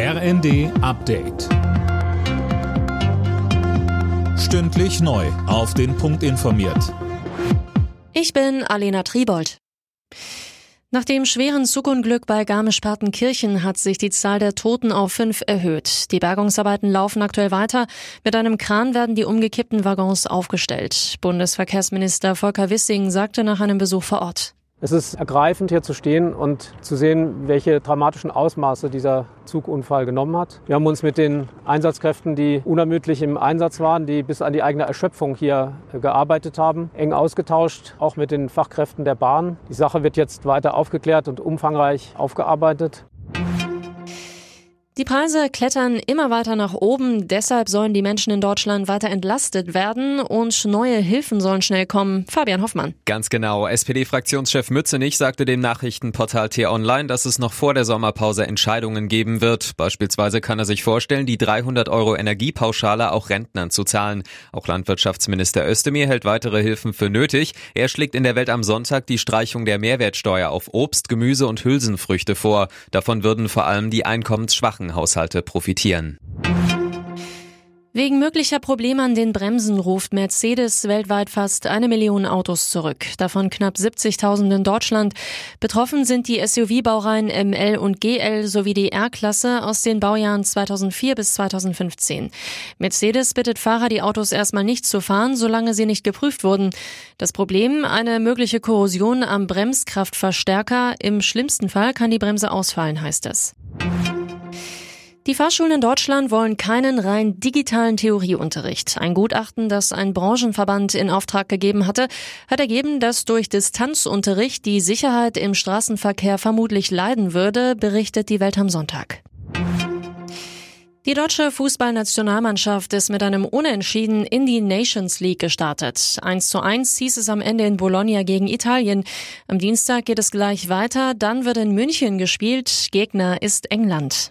RND Update. Stündlich neu. Auf den Punkt informiert. Ich bin Alena Tribold. Nach dem schweren Zugunglück bei Garmisch-Partenkirchen hat sich die Zahl der Toten auf fünf erhöht. Die Bergungsarbeiten laufen aktuell weiter. Mit einem Kran werden die umgekippten Waggons aufgestellt. Bundesverkehrsminister Volker Wissing sagte nach einem Besuch vor Ort. Es ist ergreifend, hier zu stehen und zu sehen, welche dramatischen Ausmaße dieser Zugunfall genommen hat. Wir haben uns mit den Einsatzkräften, die unermüdlich im Einsatz waren, die bis an die eigene Erschöpfung hier gearbeitet haben, eng ausgetauscht, auch mit den Fachkräften der Bahn. Die Sache wird jetzt weiter aufgeklärt und umfangreich aufgearbeitet. Die Preise klettern immer weiter nach oben, deshalb sollen die Menschen in Deutschland weiter entlastet werden und neue Hilfen sollen schnell kommen. Fabian Hoffmann. Ganz genau. SPD-Fraktionschef Mützenich sagte dem Nachrichtenportal T-Online, dass es noch vor der Sommerpause Entscheidungen geben wird. Beispielsweise kann er sich vorstellen, die 300 Euro Energiepauschale auch Rentnern zu zahlen. Auch Landwirtschaftsminister Özdemir hält weitere Hilfen für nötig. Er schlägt in der Welt am Sonntag die Streichung der Mehrwertsteuer auf Obst, Gemüse und Hülsenfrüchte vor. Davon würden vor allem die Einkommensschwachen Haushalte profitieren. Wegen möglicher Probleme an den Bremsen ruft Mercedes weltweit fast eine Million Autos zurück, davon knapp 70.000 in Deutschland. Betroffen sind die SUV-Baureihen ML und GL sowie die R-Klasse aus den Baujahren 2004 bis 2015. Mercedes bittet Fahrer, die Autos erstmal nicht zu fahren, solange sie nicht geprüft wurden. Das Problem, eine mögliche Korrosion am Bremskraftverstärker. Im schlimmsten Fall kann die Bremse ausfallen, heißt es. Die Fahrschulen in Deutschland wollen keinen rein digitalen Theorieunterricht. Ein Gutachten, das ein Branchenverband in Auftrag gegeben hatte, hat ergeben, dass durch Distanzunterricht die Sicherheit im Straßenverkehr vermutlich leiden würde, berichtet die Welt am Sonntag. Die deutsche Fußballnationalmannschaft ist mit einem Unentschieden in die Nations League gestartet. 1 zu 1 hieß es am Ende in Bologna gegen Italien. Am Dienstag geht es gleich weiter, dann wird in München gespielt. Gegner ist England.